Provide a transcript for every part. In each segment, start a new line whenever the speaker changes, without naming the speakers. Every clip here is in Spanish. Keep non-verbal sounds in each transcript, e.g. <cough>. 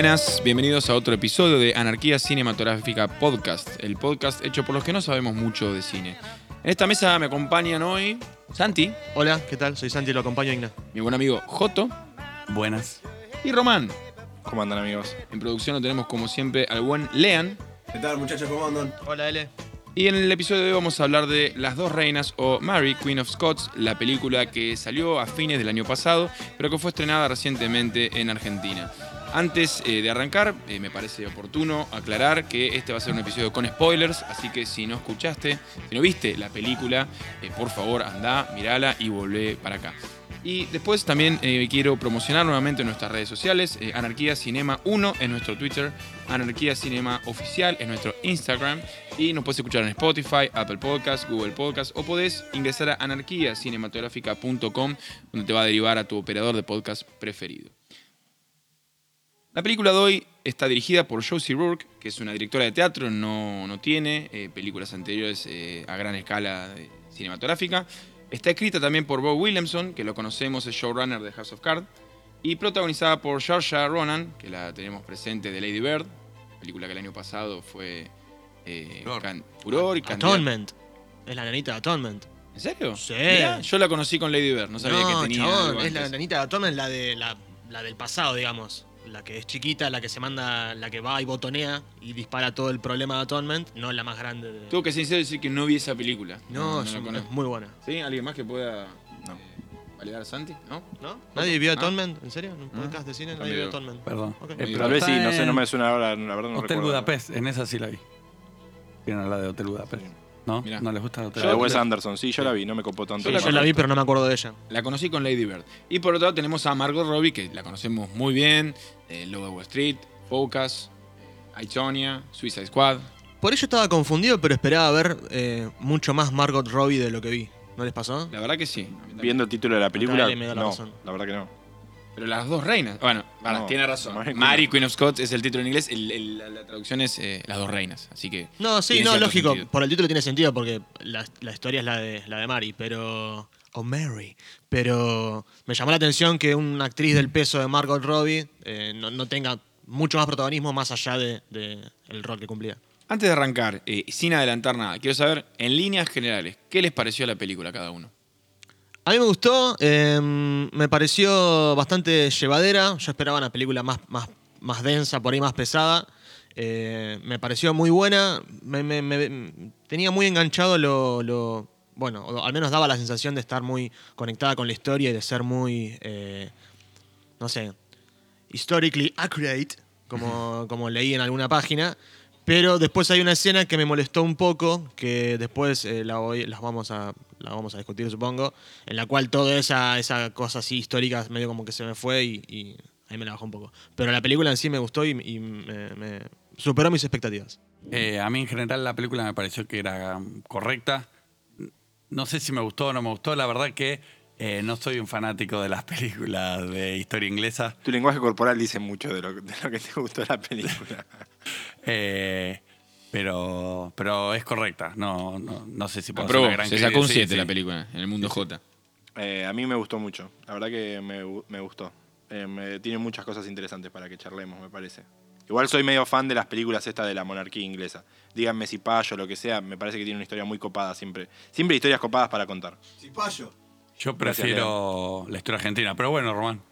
Buenas, bienvenidos a otro episodio de Anarquía Cinematográfica Podcast, el podcast hecho por los que no sabemos mucho de cine. En esta mesa me acompañan hoy Santi,
Hola, ¿qué tal? Soy Santi y lo acompaño Igna.
mi buen amigo Joto
Buenas.
y Román.
¿Cómo andan amigos?
En producción lo tenemos como siempre al buen Lean.
¿Qué tal muchachos? ¿Cómo andan?
Hola, L.
Y en el episodio de hoy vamos a hablar de Las dos reinas o Mary, Queen of Scots, la película que salió a fines del año pasado, pero que fue estrenada recientemente en Argentina. Antes eh, de arrancar, eh, me parece oportuno aclarar que este va a ser un episodio con spoilers, así que si no escuchaste, si no viste la película, eh, por favor anda, mirala y volvé para acá. Y después también quiero promocionar nuevamente nuestras redes sociales, Anarquía Cinema 1 en nuestro Twitter, Anarquía Cinema Oficial en nuestro Instagram y nos puedes escuchar en Spotify, Apple Podcasts, Google Podcasts o podés ingresar a anarquiacinematográfica.com donde te va a derivar a tu operador de podcast preferido. La película de hoy está dirigida por Josie Rourke, que es una directora de teatro, no, no tiene eh, películas anteriores eh, a gran escala eh, cinematográfica. Está escrita también por Bob Williamson, que lo conocemos, es showrunner de House of Cards, y protagonizada por Saoirse Ronan, que la tenemos presente de Lady Bird, película que el año pasado fue eh,
Furor.
can- furor y
Atonement. Es la nanita de Atonement.
¿En serio?
Sí.
Mirá, yo la conocí con Lady Bird, no sabía que tenía.
chabón,
algo
es la nanita de Atonement, la, de, la, la del pasado, digamos. La que es chiquita, la que se manda, la que va y botonea y dispara todo el problema de Atonement, no la más grande de...
Tengo que sincero decir que no vi esa película.
No, es,
la
es muy buena.
¿Sí? ¿Alguien más que pueda
No.
eh, validar a Santi? ¿No?
¿No? ¿Nadie vio. Atonement? ¿En serio? ¿En un
Ah.
podcast de cine? Nadie vio Atonement.
Perdón.
Ok.
Eh, pero
Tal vez sí, no sé, no me suena ahora, la verdad no
Hotel
recuerdo.
Budapest, en esa sí la vi. ¿Quieren hablar de Hotel Budapest? ¿No?
Mirá.
¿No les gusta
La de
Yo-
Wes
la-
Anderson, sí, yo la vi, no me copó tanto.
Yo la
Yo la vi, pero no me acuerdo de ella.
La conocí con Lady Bird. Y por otro lado tenemos a Margot Robbie, que la conocemos muy bien. Eh, Lobo de Wall Street, Focus, eh, Itonia, Suicide Squad.
Por ello estaba confundido, pero esperaba ver eh, mucho más Margot Robbie de lo que vi. ¿No les pasó?
La verdad que sí.
Viendo el título de la película,
Dale, me da la
no,
razón.
la verdad que no.
Pero las dos reinas. Bueno,
No,
tiene razón.
Mary
Mary,
Queen.
Queen of Scots es el título en inglés. el- el- la, la traducción es eh, Las dos reinas. Así que.
No, sí,
Tiene
no,
cierto
lógico.
sentido.
Por el título tiene sentido porque la, la historia es la de, la de Mary, pero. O Mary. Pero me llamó la atención que una actriz del peso de Margot Robbie eh, no, no tenga mucho más protagonismo más allá de, de el rol que cumplía.
Antes de arrancar, eh, sin adelantar nada, quiero saber, en líneas generales, ¿qué les pareció la película a cada uno?
A mí me gustó, eh, me pareció bastante llevadera. Yo esperaba una película más, más, más densa, por ahí más pesada. Eh, me pareció muy buena. Me, me- me- tenía muy enganchado lo, lo- Bueno, al menos daba la sensación de estar muy conectada con la historia y de ser muy. eh, no sé. Historically accurate, como, <laughs> como leí en alguna página. Pero después hay una escena que me molestó un poco, que después eh, la, las vamos a, vamos a discutir, supongo, en la cual toda esa, esa cosa así histórica medio como que se me fue y, ahí me la bajó un poco. Pero la película en sí me gustó y, superó mis expectativas.
Eh, a mí en general la película me pareció que era correcta. No sé si me gustó o no me gustó. La verdad que eh, no soy un fanático de las películas de historia inglesa.
Tu lenguaje corporal dice mucho de lo, de lo que te gustó la película. <laughs>
Eh, pero, pero es correcta. No, no, no sé si puedo hacer
Aprobó,
una gran
se sacó un
Sí,
7
sí.
la película, en el mundo J.
Eh, a mí me gustó mucho, la verdad que me, gu- me gustó. Eh, me- tiene muchas cosas interesantes para que charlemos, me parece. Igual soy medio fan de las películas estas de la monarquía inglesa. Díganme si payo o lo que sea, me parece que tiene una historia muy copada siempre. Siempre hay historias copadas para contar.
Yo prefiero la historia argentina. Pero bueno, Román.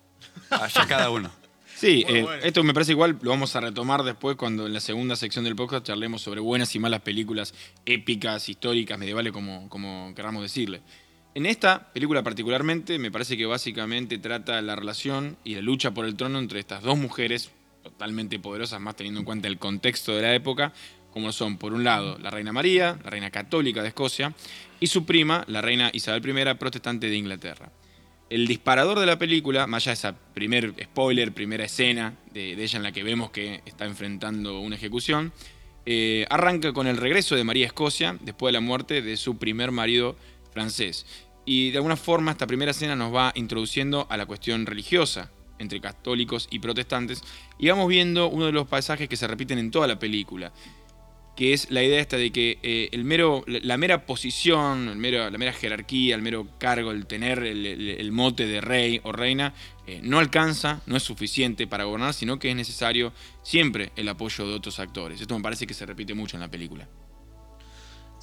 Allá cada uno. <laughs>
Sí, eh,
bueno.
esto me parece igual, lo vamos a retomar después cuando en la segunda sección del podcast charlemos sobre buenas y malas películas épicas, históricas, medievales, como, como queramos decirle. En esta película particularmente me parece que básicamente trata la relación y la lucha por el trono entre estas dos mujeres totalmente poderosas, más teniendo en cuenta el contexto de la época, como son por un lado la reina María, la reina católica de Escocia, y su prima, la reina Isabel I, protestante de Inglaterra. El disparador de la película, más allá de esa primer spoiler, primera escena de, ella en la que vemos que está enfrentando una ejecución, eh, arranca con el regreso de María a Escocia después de la muerte de su primer marido francés. Y de alguna forma esta primera escena nos va introduciendo a la cuestión religiosa entre católicos y protestantes y vamos viendo uno de los pasajes que se repiten en toda la película. Que es la idea esta de que eh, el mero, la mera posición, el mero, la mera jerarquía, el mero cargo, el tener el, el- el mote de rey o reina, eh, no alcanza, no es suficiente para gobernar, sino que es necesario siempre el apoyo de otros actores. Esto me parece que se repite mucho en la película.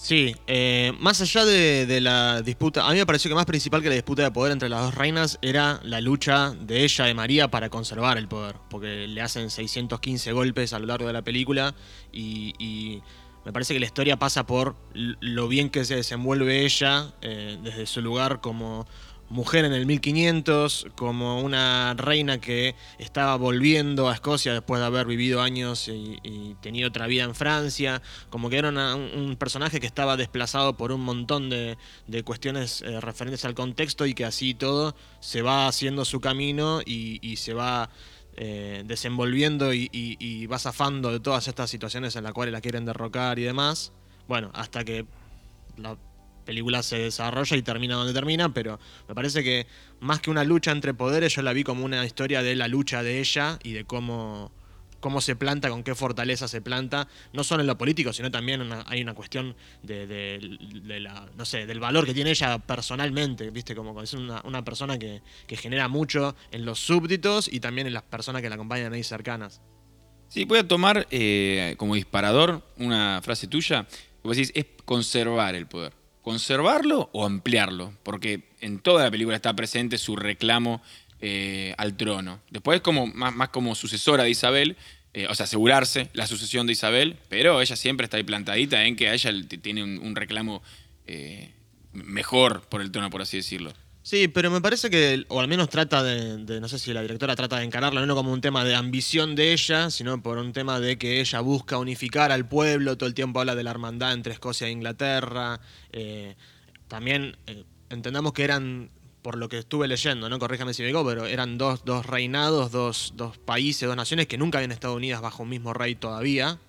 Sí, eh, más allá de, la disputa, a mí me pareció que más principal que la disputa de poder entre las dos reinas era la lucha de ella, de María, para conservar el poder, porque le hacen 615 golpes a lo largo de la película y, y me parece que la historia pasa por lo bien que se desenvuelve ella eh, desde su lugar como mujer en el 1500, como una reina que estaba volviendo a Escocia después de haber vivido años y, y tenido otra vida en Francia, como que era una- un, personaje que estaba desplazado por un montón de, de cuestiones eh, referentes al contexto y que así todo se va haciendo su camino y, se va eh, desenvolviendo y, y- y va zafando de todas estas situaciones en las cuales la quieren derrocar y demás. Bueno, hasta que la película se desarrolla y termina donde termina, pero me parece que más que una lucha entre poderes, yo la vi como una historia de la lucha de ella y de cómo, cómo se planta, con qué fortaleza se planta, no solo en lo político, sino también hay una cuestión del valor que tiene ella personalmente, ¿viste? Como es una, una persona que, que genera mucho en los súbditos y también en las personas que la acompañan ahí cercanas.
Sí, voy a tomar eh, como disparador una frase tuya. Que vos decís, es conservar el poder. ¿Conservarlo o ampliarlo? Porque en toda la película está presente su reclamo eh, al trono. Después, como, más, más como sucesora de Isabel, eh, o sea, asegurarse la sucesión de Isabel, pero ella siempre está ahí plantadita en que ella tiene un, un reclamo eh, mejor por el trono, por así decirlo.
Sí, pero me parece que, o al menos trata de, de- no sé si la directora trata de encararlo no como un tema de ambición de ella, sino por un tema de que ella busca unificar al pueblo, todo el tiempo habla de la hermandad entre Escocia e Inglaterra. eh, también eh, entendamos que eran, por lo que estuve leyendo, no corríjame si me equivoco, pero eran dos, dos reinados, dos, dos países, dos naciones que nunca habían estado unidas bajo un mismo rey todavía.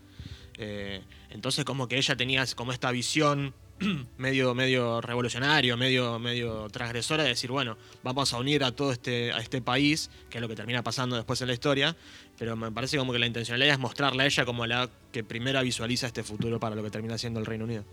Eh, entonces como que ella tenía como esta visión <clears throat> medio, medio revolucionario, medio, medio transgresora de decir, bueno, vamos a unir a todo este, a este país, que es lo que termina pasando después en la historia, pero me parece como que la intencionalidad es mostrarla a ella como la que primero visualiza este futuro para lo que termina siendo el Reino Unido.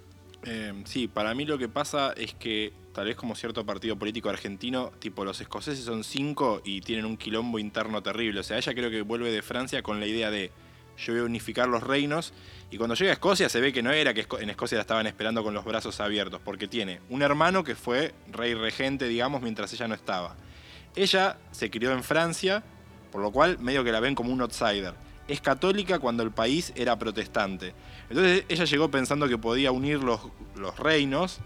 Eh, sí, para mí lo que pasa es que tal vez como cierto partido político argentino, tipo los escoceses son cinco y tienen un quilombo interno terrible. O sea, ella creo que vuelve de Francia con la idea de yo voy a unificar los reinos y cuando llega a Escocia se ve que no era que en Escocia la estaban esperando con los brazos abiertos, porque tiene un hermano que fue rey regente, digamos, mientras ella no estaba. Ella se crió en Francia, por lo cual medio que la ven como un outsider. Es católica cuando el país era protestante. Entonces ella llegó pensando que podía unir los, los reinos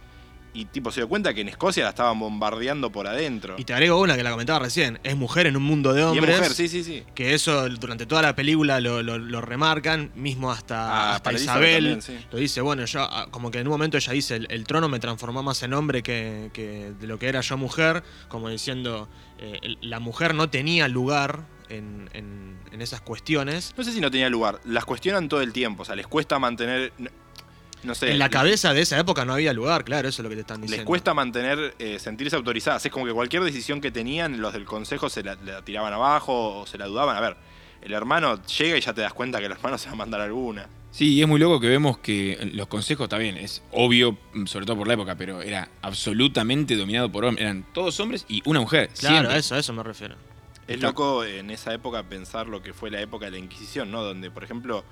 y tipo se dio cuenta que en Escocia la estaban bombardeando por adentro.
Y te agrego una que la comentaba recién, es mujer en un mundo de
Y es
hombres.
mujer, sí, sí, sí.
Que eso durante toda la película lo, lo- lo remarcan, mismo hasta,
Ah,
hasta Isabel.
también, sí.
Lo dice, bueno, yo ah, como que en un momento ella dice, el, el trono me transformó más en hombre que, que de lo que era yo mujer, como diciendo, eh, la mujer no tenía lugar en, en- en esas cuestiones.
No sé si no tenía lugar. Las cuestionan todo el tiempo. O sea, les cuesta mantener. No- sé.
En la cabeza de esa época no había lugar, claro, eso es lo que te están diciendo.
Les cuesta mantener, eh, sentirse autorizadas. Es como que cualquier decisión que tenían, los del consejo se la, la tiraban abajo o se la dudaban. A ver, el hermano llega y ya te das cuenta que el hermano se va a mandar alguna.
Sí, y es muy loco que vemos que los consejos, está bien, es obvio, sobre todo por la época, pero era absolutamente dominado por hombres. Eran todos hombres y una mujer.
Claro,
siempre.
a eso, a eso me refiero.
Es loco en esa época pensar lo que fue la época de la Inquisición, ¿no? Donde, por ejemplo,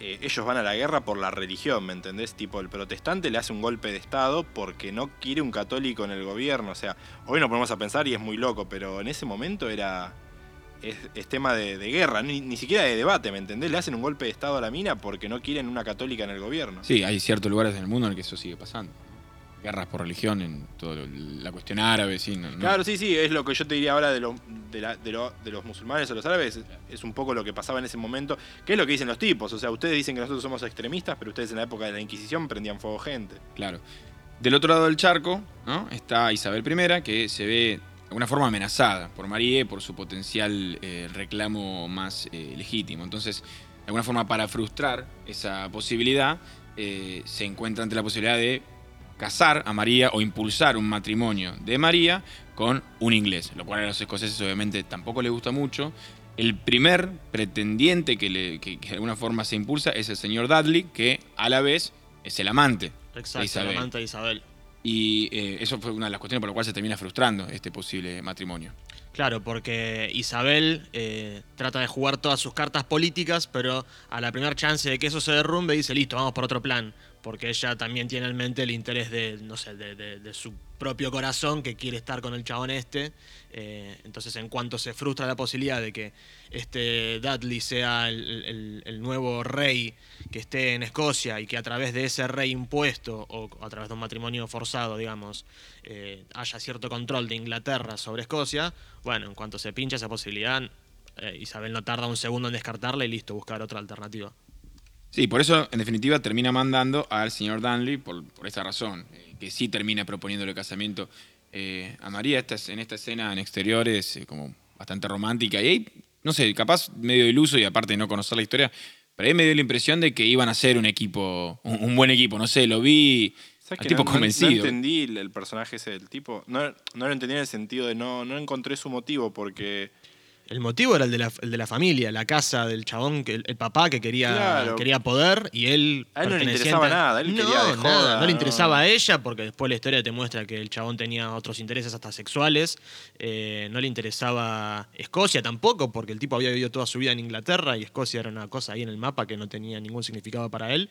eh, ellos van a la guerra por la religión, ¿me entendés? Tipo, el protestante le hace un golpe de Estado porque no quiere un católico en el gobierno. O sea, hoy nos ponemos a pensar y es muy loco, pero en ese momento era. Es, tema de, de guerra, ni, ni siquiera de debate, ¿me entendés? Le hacen un golpe de Estado a la mina porque no quieren una católica en el gobierno.
Sí, hay ciertos lugares en el mundo en el que eso sigue pasando. Guerras por religión en toda la cuestión árabe, sí. no- no-
Claro, sí, sí, es lo que yo te diría ahora de, los de, la- de lo- de los musulmanes o los árabes, es, es un poco lo que pasaba en ese momento, que es lo que dicen los tipos, o sea, ustedes dicen que nosotros somos extremistas, pero ustedes en la época de la Inquisición prendían fuego gente.
Claro. Del otro lado del charco ¿no? está Isabel I, que se ve de alguna forma amenazada por Marie por su potencial eh, reclamo más eh, legítimo. Entonces, de alguna forma, para frustrar esa posibilidad, eh, se encuentra ante la posibilidad de casar a María o impulsar un matrimonio de María con un inglés, lo cual a los escoceses obviamente tampoco les gusta mucho. El primer pretendiente que, le- que- que de alguna forma se impulsa es el señor Dudley, que a la vez es el amante de
Exacto,
Isabel.
la amante de Isabel.
Y eh, eso fue una de las cuestiones por las cuales se termina frustrando este posible matrimonio.
Claro, porque Isabel eh, trata de jugar todas sus cartas políticas, pero a la primera chance de que eso se derrumbe dice, listo, vamos por otro plan. Porque ella también tiene en mente el interés de, no sé, de, su propio corazón que quiere estar con el chabón este. Eh, entonces, en cuanto se frustra la posibilidad de que este Dudley sea el nuevo rey que esté en Escocia y que a través de ese rey impuesto o a través de un matrimonio forzado, digamos, eh, haya cierto control de Inglaterra sobre Escocia, bueno, en cuanto se pincha esa posibilidad, eh, Isabel no tarda un segundo en descartarla y listo, buscar otra alternativa.
Sí, por eso, en definitiva, termina mandando al señor Danley por, por esta razón, eh, que sí termina proponiéndole casamiento eh, a María. Esta, en esta escena en exteriores, eh, como bastante romántica, y ahí, no sé, capaz medio iluso y aparte de no conocer la historia, pero ahí me dio la impresión de que iban a ser un equipo, un, un buen equipo, no sé, lo vi
¿Sabes
al tipo
no, no-
convencido.
No entendí el, el personaje ese del tipo. No, no lo entendí en el sentido de no, no encontré su motivo porque.
El motivo era el de la, el de la familia, la casa del chabón, el, el papá que quería,
Claro.
quería poder y él...
A él no le interesaba nada, él
no,
quería de
nada,
joda,
no le interesaba a ella porque después la historia te muestra que el chabón tenía otros intereses hasta sexuales. eh, no le interesaba Escocia tampoco porque el tipo había vivido toda su vida en Inglaterra y Escocia era una cosa ahí en el mapa que no tenía ningún significado para él.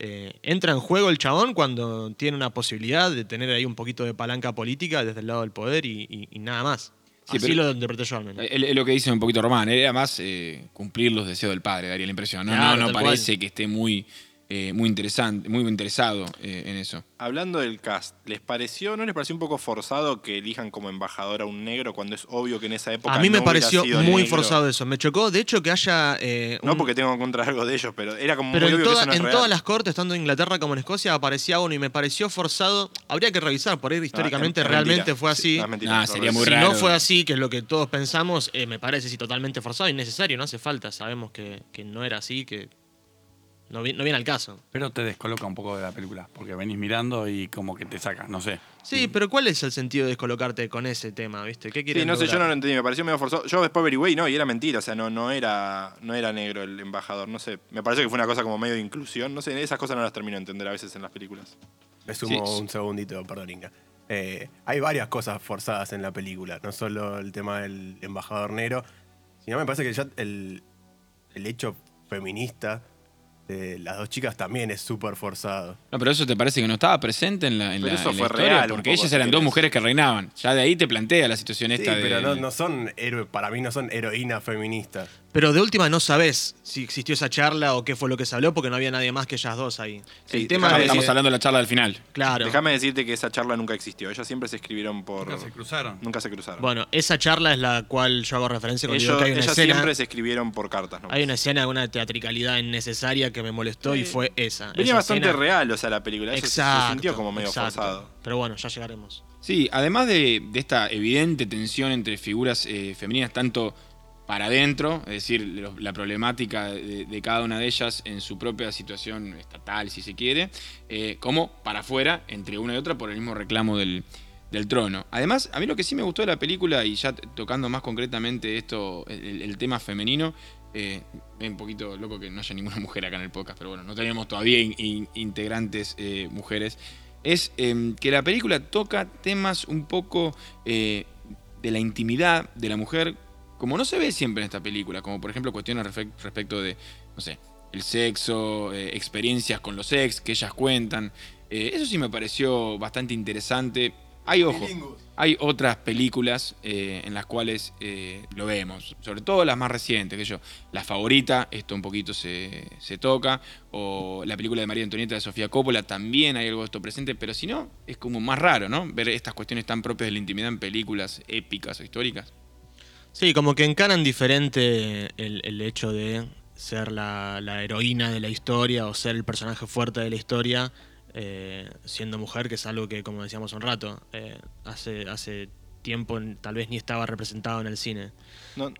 Eh, entra en juego el chabón cuando tiene una posibilidad de tener ahí un poquito de palanca política desde el lado del poder y, y- y nada más.
Sí,
Así lo interpreté yo al menos.
Es lo que dice un poquito Román, era más eh, cumplir los deseos del padre, daría la impresión. No,
Claro,
no, parece que esté muy, eh, muy interesante, muy interesado eh, en eso.
Hablando del cast, ¿les pareció, no les pareció un poco forzado que elijan como embajador a un negro cuando es obvio que en esa época
A mí me
no
pareció
sido
muy
negro?
forzado eso. Me chocó, de hecho, que haya. eh,
No
un-
porque tengo en contra algo de ellos, pero era como
Pero
muy
en,
obvio
toda-
que eso no es
en
real.
todas las cortes, tanto en Inglaterra como en Escocia, aparecía uno y me pareció forzado. Habría que revisar, por ahí históricamente
es
realmente
mentira.
fue
Sí,
así.
no, es mentira,
Nah,
no,
sería muy
si
raro.
no fue así, que es lo que todos pensamos, eh, me parece sí totalmente forzado, innecesario, no hace falta. Sabemos que, que no era así, que no, vi- no viene al caso.
Pero te descoloca un poco de la película, porque venís mirando y como que te saca, no sé.
Sí, pero ¿cuál es el sentido de descolocarte con ese tema, viste? ¿Qué
Sí,
quieren
no sé, yo no lo entendí, me pareció medio forzado. Yo después averigüé y no, y era mentira, o sea, no, no, era, no era negro el embajador, no sé. Me parece que fue una cosa como medio de inclusión, no sé, esas cosas no las termino de entender a veces en las películas.
Me sumo
Sí.
un segundito, perdón, Inca. Eh, hay varias cosas forzadas en la película, no solo el tema del embajador negro, sino me parece que ya el, el hecho feminista de las dos chicas también es súper forzado.
No, pero eso te parece que no estaba presente en la, en
Pero
la-
eso
en la
fue
historia,
real
porque
poco,
ellas
si
eran dos mujeres que reinaban. Ya de ahí te plantea la situación
Sí,
esta de.
pero no, no son héroes, para mí no son heroínas feministas.
Pero de última no sabes si existió esa charla o qué fue lo que se habló porque no había nadie más que ellas dos ahí.
Sí,
el tema de
Estamos hablando de la charla del final.
Claro.
Déjame decirte que esa charla nunca existió, ellas siempre se escribieron por...
Nunca se cruzaron.
Nunca se cruzaron.
Bueno, esa charla es la cual yo hago referencia cuando digo
ellos
que hay una
ellas
escena.
siempre se escribieron por cartas, ¿no?
Hay una escena de una teatricalidad innecesaria que me molestó y fue esa.
Venía
Esa
bastante
escena-
real, o sea, la película. Eso se-
Exacto.
se sintió como medio
exacto.
forzado.
Pero bueno, ya llegaremos.
Sí, además de, de esta evidente tensión entre figuras eh, femeninas, tanto para adentro, es decir, lo- la problemática de, de cada una de ellas en su propia situación estatal, si se quiere, eh, como para afuera, entre una y otra, por el mismo reclamo del, del trono. Además, a mí lo que sí me gustó de la película, y ya tocando más concretamente esto, el, el tema femenino, eh, un poquito loco que no haya ninguna <laughs> mujer acá en el podcast, pero bueno, no tenemos todavía in- in- integrantes eh, mujeres, es eh, que la película toca temas un poco eh, de la intimidad de la mujer, como no se ve siempre en esta película, como por ejemplo cuestiones respecto de, no sé, el sexo, eh, experiencias con los ex que ellas cuentan. Eso sí me pareció bastante interesante. Hay, ojo, hay otras películas eh, en las cuales eh, lo vemos, sobre todo las más recientes, que yo, La Favorita, esto un poquito se, se toca, o la película de María Antonieta de Sofía Coppola, también hay algo de esto presente, pero si no, es como más raro, ¿no? Ver estas cuestiones tan propias de la intimidad en películas épicas o históricas.
Sí, como que encaran diferente el, el hecho de ser la, la heroína de la historia o ser el personaje fuerte de la historia eh, siendo mujer, que es algo que, como decíamos un rato, eh, hace, hace tiempo tal vez ni estaba representado en el cine.
No,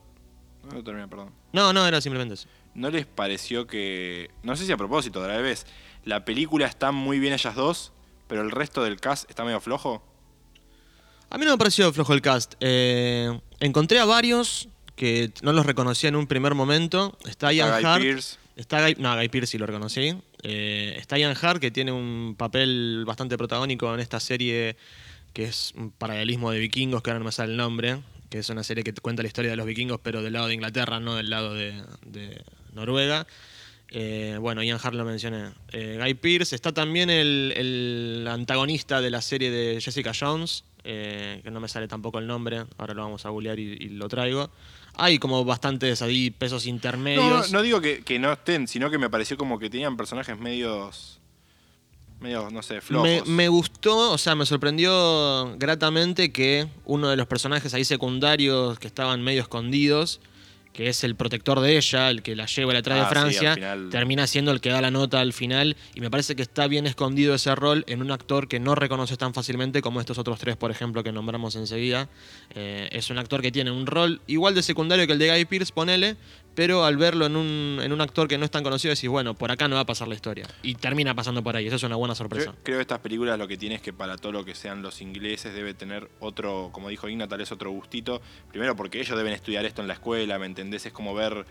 no termina, perdón.
No, no, era simplemente eso.
¿No les pareció que, no sé si a propósito, de la vez, la película está muy bien ellas dos, pero el resto del cast está medio flojo?
A mí no me pareció flojo el cast. Eh, encontré a varios que no los reconocía en un primer momento. Está Ian
Guy
Hart.
Pearce.
Está Guy, no, Guy Pearce sí lo reconocí. Eh, está Ian Hart, que tiene un papel bastante protagónico en esta serie que es un paralelismo de vikingos, que ahora no me sale el nombre, que es una serie que cuenta la historia de los vikingos, pero del lado de Inglaterra, no del lado de, Noruega. Eh, bueno, Ian Hart lo mencioné. Eh, Guy Pearce. Está también el, antagonista de la serie de Jessica Jones, eh, que no me sale tampoco el nombre, ahora lo vamos a googlear y lo traigo. Hay como bastantes ahí pesos
No,
intermedios.
no digo que, que no estén, sino que me pareció como que tenían personajes medios. medios, no sé,
Me,
flojos.
me gustó, o sea, me sorprendió gratamente que uno de los personajes ahí secundarios que estaban medio escondidos, que es el protector de ella, el que la lleva y la trae
Ah,
de
sí,
Francia,
final.
termina siendo el que da la nota al final. Y me parece que está bien escondido ese rol en un actor que no reconoces tan fácilmente como estos otros tres, por ejemplo, que nombramos enseguida. Eh, es un actor que tiene un rol igual de secundario que el de Guy Pearce, ponele, pero al verlo en un, en un actor que no es tan conocido, decís, bueno, por acá no va a pasar la historia. Y termina pasando por ahí. Eso es una buena sorpresa.
Yo creo que estas películas lo que tiene es que para todo lo que sean los ingleses debe tener otro, como dijo Igna, tal vez otro gustito. Primero porque ellos deben estudiar esto en la escuela, ¿me entendés? Es como ver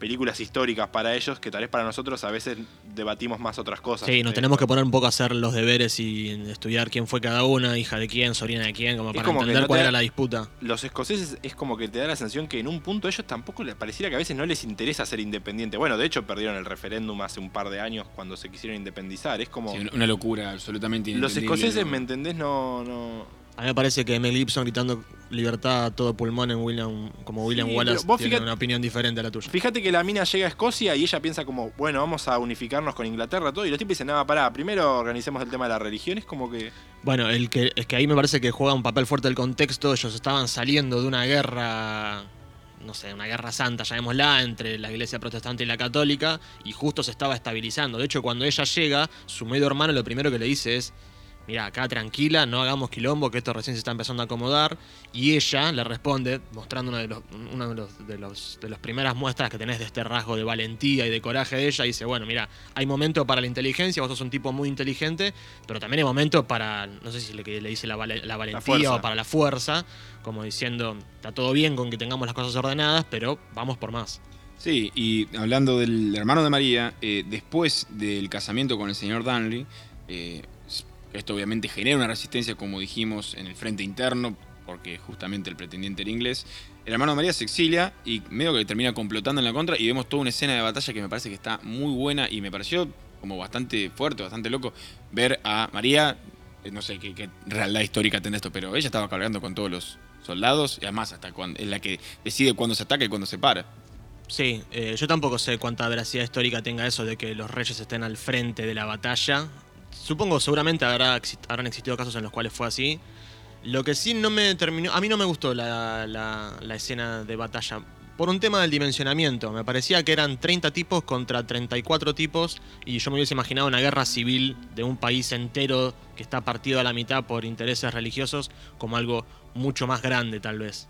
películas históricas para ellos que tal vez para nosotros a veces debatimos más otras cosas.
Sí, nos
Eh,
tenemos que poner un poco a hacer los deberes y estudiar quién fue cada una, hija de quién, sobrina de quién, como
Es
para
como
entender
no
cuál era la disputa.
Los escoceses es como que te da la sensación que en un punto ellos tampoco les pareciera que a veces no les interesa ser independientes. Bueno, de hecho perdieron el referéndum hace un par de años cuando se quisieron independizar. Es como...
Sí, una locura absolutamente
los escoceses,
¿no?
¿me entendés? No, no...
A mí me parece que Mel Gibson gritando libertad a todo pulmón en William, como William
Sí,
Wallace
vos
tiene
fíjate-
una opinión diferente a la tuya.
Fíjate que la mina llega a Escocia y ella piensa como, bueno, vamos a unificarnos con Inglaterra, todo. Y los tipos dicen, nada, pará, primero organicemos el tema de la religión. Es como que...
Bueno, el que, es que ahí me parece que juega un papel fuerte el contexto. Ellos estaban saliendo de una guerra, no sé, una guerra santa, llamémosla, entre la iglesia protestante y la católica, y justo se estaba estabilizando. De hecho, cuando ella llega, su medio hermano lo primero que le dice es. Mira, acá tranquila, no hagamos quilombo, que esto recién se está empezando a acomodar. Y ella le responde, mostrando uno de los, de los, de los, de las primeras muestras que tenés de este rasgo de valentía y de coraje de ella. Dice, bueno, mira, hay momento para la inteligencia, vos sos un tipo muy inteligente, pero también hay momento para, no sé si le, le dice la, vale- la valentía o para la fuerza, como diciendo, está todo bien con que tengamos las cosas ordenadas, pero vamos por más.
Sí, y hablando del hermano de María, eh, después del casamiento con el señor Danley, eh, esto obviamente genera una resistencia, como dijimos, en el frente interno, porque justamente el pretendiente era inglés. El hermano María se exilia y medio que termina complotando en la contra y vemos toda una escena de batalla que me parece que está muy buena y me pareció como bastante fuerte, bastante loco ver a María, eh, no sé qué, qué realidad histórica tiene esto, pero ella estaba cargando con todos los soldados y además hasta cuando, es la que decide cuándo se ataca y cuándo se para.
Sí, eh, yo tampoco sé cuánta veracidad histórica tenga eso de que los reyes estén al frente de la batalla. Supongo seguramente habrá, habrán existido casos en los cuales fue así. Lo que sí no me terminó. A mí no me gustó la, la- la escena de batalla. Por un tema del dimensionamiento. Me parecía que eran 30 tipos contra 34 tipos. Y yo me hubiese imaginado una guerra civil de un país entero que está partido a la mitad por intereses religiosos como algo mucho más grande, tal vez.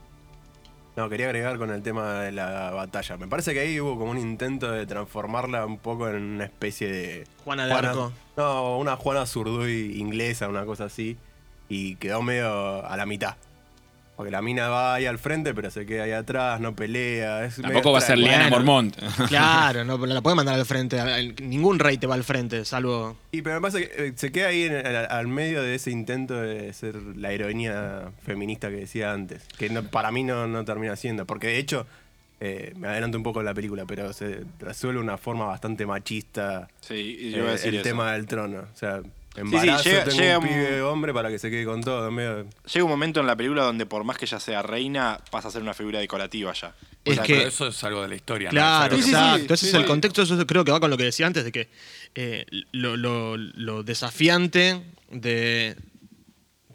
No, quería agregar con el tema de la batalla. Me parece que ahí hubo como un intento de transformarla un poco en una especie de.
Juana de Arco.
No, una Juana Zurduy inglesa, una cosa así. Y quedó medio a la mitad. Porque la mina va ahí al frente, pero se queda ahí atrás, no pelea. es
Tampoco va a ser. Liana
Bueno.
Mormont. <laughs>
Claro, no la puede mandar al frente. Ningún rey te va al frente, salvo.
Y pero me parece que eh, se queda ahí en- al, al medio de ese intento de ser la heroína feminista que decía antes. Que no- para mí no, no termina siendo. Porque de hecho, eh, me adelanto un poco en la película, pero se resuelve de una forma bastante machista
Sí,
eh, el
eso.
tema del trono. O sea, embarazo,
llega-
tengo
llega
un
un-
pibe hombre para que se quede con todo. medio-
Llega un momento en la película donde por más que ella sea reina, pasa a ser una figura decorativa ya.
Es
sea,
que-
Pero eso es algo de la historia. ¿no?
Claro,
Es algo
Sí, sí,
que-
sí.
exacto. Ese es el contexto. Eso creo que va con lo que decía antes, de que eh, lo, lo- lo desafiante de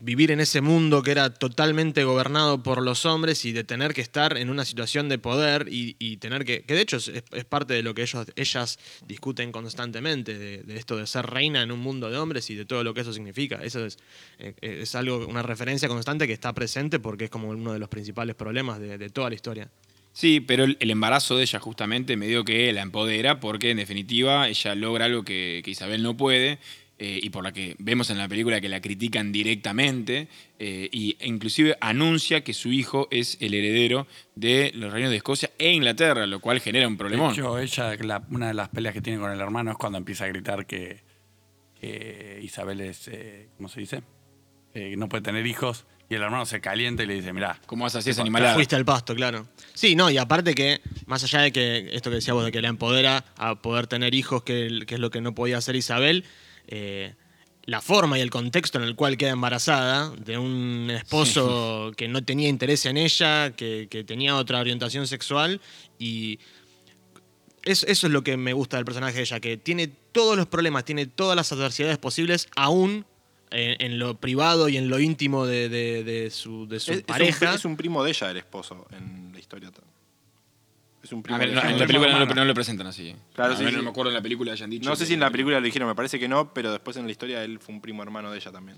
vivir en ese mundo que era totalmente gobernado por los hombres y de tener que estar en una situación de poder y, tener que. que de hecho es, parte de lo que ellos, ellas discuten constantemente, de, esto de ser reina en un mundo de hombres y de todo lo que eso significa. Eso es, eh, es algo, una referencia constante que está presente porque es como uno de los principales problemas de- toda la historia.
Sí, pero el, embarazo de ella justamente medio que la empodera porque en definitiva ella logra algo que Isabel no puede eh, y por la que vemos en la película que la critican directamente, eh, y inclusive anuncia que su hijo es el heredero de los reinos de Escocia e Inglaterra, lo cual genera un
De
problemón.
hecho, ella, la- una de las peleas que tiene con el hermano es cuando empieza a gritar que, que Isabel es, eh, ¿cómo se dice? Eh, que no puede tener hijos. Y el hermano se calienta y le dice, mirá,
¿Cómo vas a hacer esa animalada?
Fuiste al pasto, claro. Sí, no, y aparte que, más allá de que esto que decíamos de que la empodera a poder tener hijos, que, que es lo que no podía hacer Isabel, eh, la forma y el contexto en el cual queda embarazada de un esposo que no tenía interés en ella, que, que tenía otra orientación sexual, y es- eso es lo que me gusta del personaje de ella, que tiene todos los problemas, tiene todas las adversidades posibles, aún en, en lo privado y en lo íntimo de, de- de su, de su
Es, es un,
pareja.
es un primo de ella, el esposo, en la historia. Es un primo
A ver, no, en la película no lo, no lo presentan así.
Claro,
a
sí,
ver,
sí.
no me acuerdo en la película hayan dicho.
No sé
que-
si en la película lo dijeron, me parece que no, pero después en la historia él fue un primo hermano de ella también.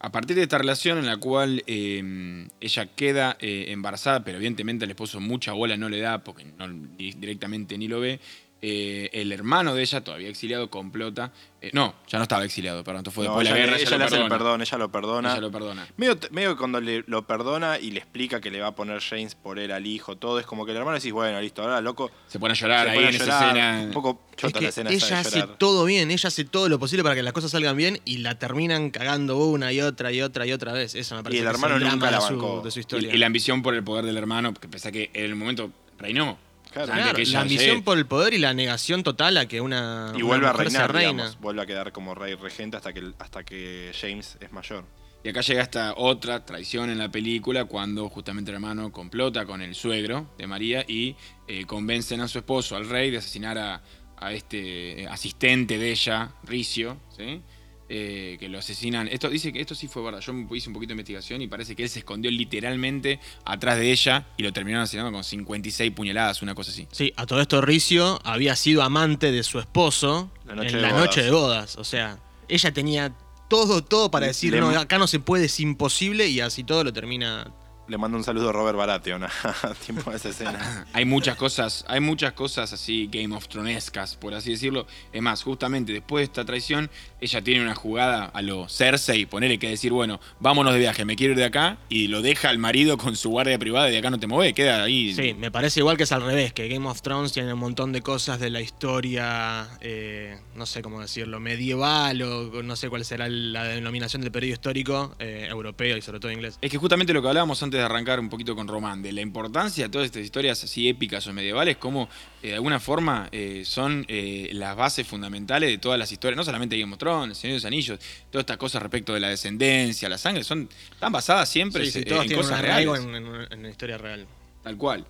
A partir de esta relación en la cual eh, ella queda eh, embarazada, pero evidentemente el esposo mucha bola no le da porque no, ni- directamente ni lo ve, eh, el hermano de ella, todavía exiliado, complota. eh, no, ya no estaba exiliado, perdón, esto fue
No,
después de la
ella
guerra.
le,
ella
ella
lo
le hace el perdón, ella lo perdona.
Ella lo perdona.
Medio, medio que cuando le, lo perdona y le explica que le va a poner James por él al hijo, todo es como que el hermano decís, bueno, listo, ahora loco.
Se pone a llorar ahí en esa escena.
Un poco
Es
chota
que
la escena
ella hace todo bien, ella hace todo lo posible para que las cosas salgan bien y la terminan cagando una y otra y otra y otra vez. Eso me parece
el
que es
hermano nunca la
de su,
bancó.
de su
Y,
historia.
y la ambición por el poder del hermano, que pese a que en el momento reinó.
Claro.
Antes
Claro,
que ella
la ambición por el poder y la negación total a que una,
Y
una
vuelve a
mujer sea
reinar,
reina.
digamos, vuelve a quedar como rey regente hasta que, hasta que James es mayor.
Y acá llega esta otra traición en la película cuando justamente el hermano complota con el suegro de María y eh, convencen a su esposo, al rey, de asesinar a, a este asistente de ella, Ricio, ¿sí? Eh, que lo asesinan. Esto dice que esto sí fue verdad. Yo hice un poquito de investigación y parece que él se escondió literalmente atrás de ella y lo terminaron asesinando con 56 puñaladas, una cosa así.
Sí, a todo esto Ricio había sido amante de su esposo
La noche
en
de
la
bodas.
noche de bodas. O sea, ella tenía todo, todo para decir,
Le-
no, acá no se puede, es imposible, y así todo lo termina.
Le mando un saludo a Robert Baratheon <laughs> a tiempo de esa escena. <laughs>
Hay muchas cosas, hay muchas cosas así Game of Thronescas, por así decirlo. Es más, justamente después de esta traición, ella tiene una jugada a lo Cersei, ponerle que decir, bueno, vámonos de viaje, me quiero ir de acá, y lo deja al marido con su guardia privada y de acá no te mueves, queda ahí.
Sí, me parece igual que es al revés, que Game of Thrones tiene un montón de cosas de la historia, eh, no sé cómo decirlo, medieval o no sé cuál será la denominación del periodo histórico eh, europeo y sobre todo inglés.
Es que justamente lo que hablábamos antes de arrancar un poquito con Román, de la importancia de todas estas historias así épicas o medievales, como eh, de alguna forma eh, son eh, las bases fundamentales de todas las historias, no solamente Game of Thrones, El Señor de los Anillos, todas estas cosas respecto de la descendencia, la sangre, son están basadas siempre
Sí, sí, todos
en cosas
un arraigo
reales.
en, en- en la historia real.
Tal cual.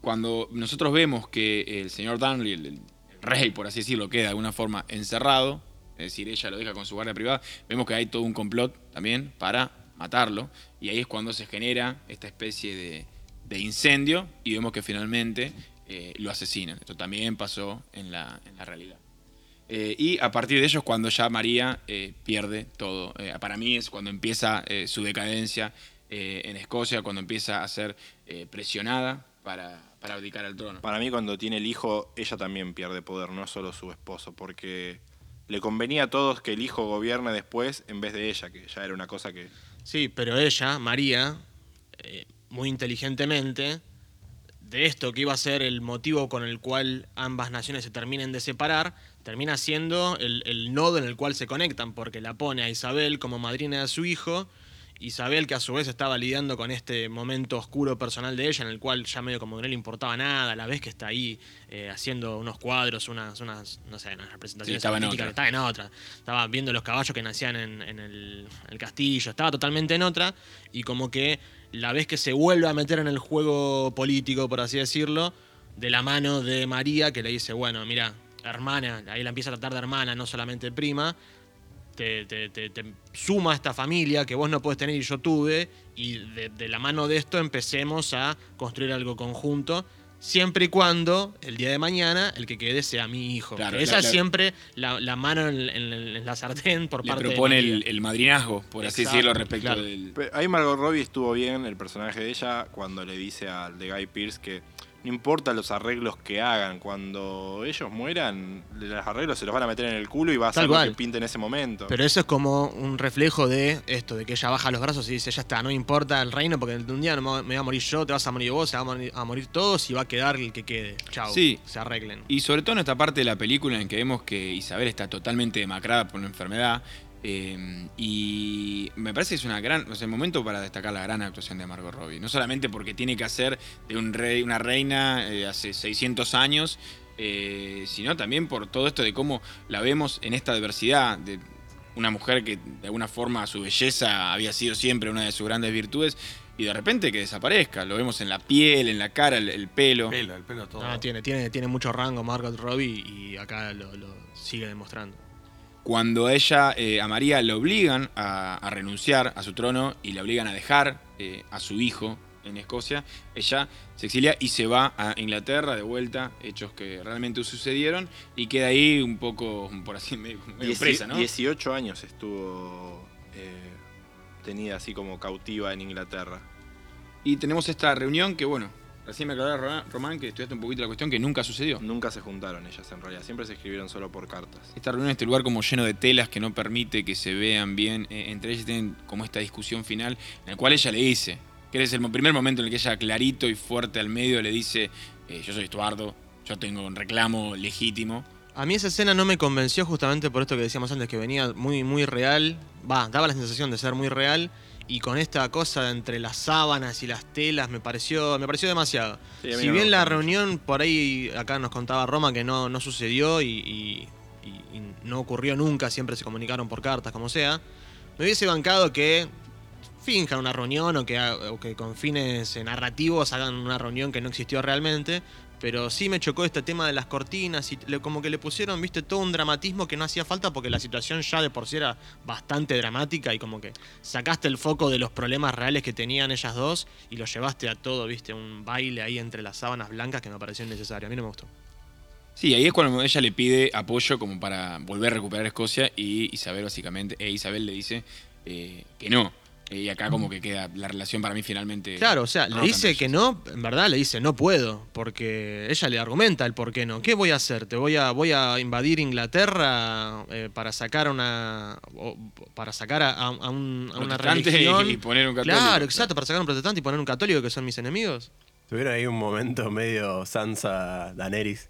Cuando nosotros vemos que el señor Darnley, el, el rey, por así decirlo, queda de alguna forma encerrado, es decir, ella lo deja con su guardia privada, vemos que hay todo un complot también para matarlo, y ahí es cuando se genera esta especie de, incendio y vemos que finalmente eh, lo asesinan. Esto también pasó en la, realidad. Eh, y a partir de ello es cuando ya María eh, pierde todo. Para mí es cuando empieza su decadencia en Escocia, cuando empieza a ser presionada para, para abdicar al trono.
Para mí cuando tiene el hijo, ella también pierde poder, no solo su esposo, porque le convenía a todos que el hijo gobierne después en vez de ella, que ya era una cosa que...
Sí, pero ella, María, eh, muy inteligentemente, de esto que iba a ser el motivo con el cual ambas naciones se terminen de separar, termina siendo el, el nodo en el cual se conectan, porque la pone a Isabel como madrina de su hijo, Isabel que a su vez estaba lidiando con este momento oscuro personal de ella, en el cual ya medio como que no le importaba nada, a la vez que está ahí eh, haciendo unos cuadros, unas, unas no sé, unas representaciones
Sí, estaba en otra.
estaba en otra. Estaba viendo los caballos que nacían en, en el, el castillo, estaba totalmente en otra. Y como que la vez que se vuelve a meter en el juego político, por así decirlo, de la mano de María, que le dice, bueno, mira, hermana, ahí la empieza a tratar de hermana, no solamente prima, te, te- te- te suma a esta familia que vos no podés tener y yo tuve, y de, de la mano de esto empecemos a construir algo conjunto, siempre y cuando el día de mañana el que quede sea mi hijo.
Claro,
esa es siempre la, la mano en, en- en la sartén por
Le
parte
propone
de
el, el madrinazgo, por así decirlo, respecto
claro.
del...
Pero ahí Margot Robbie estuvo bien, el personaje de ella, cuando le dice al de Guy Pierce que no importa los arreglos que hagan, cuando ellos mueran, los arreglos se los van a meter en el culo y va a ser lo que pinte en ese momento.
Pero eso es como un reflejo de esto, de que ella baja los brazos y dice, ya está, no importa el reino porque un día no me voy a morir yo, te vas a morir vos, se van a morir, a morir todos y va a quedar el que quede. Chao.
Sí.
Se arreglen.
Y sobre todo en esta parte de la película en que vemos que Isabel está totalmente demacrada por una enfermedad. Eh, y me parece que es una gran, o sea, el momento para destacar la gran actuación de Margot Robbie. No solamente porque tiene que hacer de un rey, una reina eh, hace 600 años, eh, sino también por todo esto de cómo la vemos en esta diversidad de una mujer que de alguna forma su belleza había sido siempre una de sus grandes virtudes y de repente que desaparezca. Lo vemos en la piel, en la cara, el, el pelo.
El pelo, el pelo todo.
No, tiene, tiene, tiene mucho rango Margot Robbie y acá lo, lo sigue demostrando.
Cuando ella, eh, a María, le obligan a, a renunciar a su trono y le obligan a dejar eh, a su hijo en Escocia, ella se exilia y se va a Inglaterra de vuelta, hechos que realmente sucedieron, y queda ahí un poco, por así, medio, medio presa, ¿no?
18 años estuvo eh, tenida así como cautiva en Inglaterra.
Y tenemos esta reunión que, bueno, recién me aclaraba Ro- Román que estudiaste un poquito la cuestión que nunca sucedió.
Nunca se juntaron ellas en realidad, siempre se escribieron solo por cartas.
Esta reunión en este lugar como lleno de telas que no permite que se vean bien. eh, entre ellas tienen como esta discusión final en la cual ella le dice, que es el primer momento en el que ella clarito y fuerte al medio le dice, eh, yo soy Estuardo, yo tengo un reclamo legítimo.
A mí esa escena no me convenció justamente por esto que decíamos antes, que venía muy, muy real. Va, daba la sensación de ser muy real. Y con esta cosa entre las sábanas y las telas me pareció, me pareció demasiado.
Sí,
si bien la reunión por ahí, acá nos contaba Roma que no, no sucedió y, y- y- y no ocurrió nunca, siempre se comunicaron por cartas, como sea, me hubiese bancado que finjan una reunión o que, ha- o que con fines narrativos hagan una reunión que no existió realmente. Pero sí me chocó este tema de las cortinas y como que le pusieron, viste, todo un dramatismo que no hacía falta porque la situación ya de por sí era bastante dramática y como que sacaste el foco de los problemas reales que tenían ellas dos y lo llevaste a todo, viste, un baile ahí entre las sábanas blancas que me pareció innecesario. A mí no me gustó.
Sí, ahí es cuando ella le pide apoyo como para volver a recuperar Escocia y Isabel básicamente, e Isabel le dice eh, que no. Y acá como que queda la relación para mí finalmente...
Claro, o sea, le dice que no, en verdad le dice no puedo, porque ella le argumenta el por qué no. ¿Qué voy a hacer? ¿Te voy a, voy a invadir Inglaterra eh, para sacar una o- para sacar a, a un- a una
Protestante
religión?
y <laughs> poner un católico.
Claro, exacto, para sacar un protestante y poner un católico que son mis enemigos.
Tuvieron ahí un momento medio Sansa Daenerys,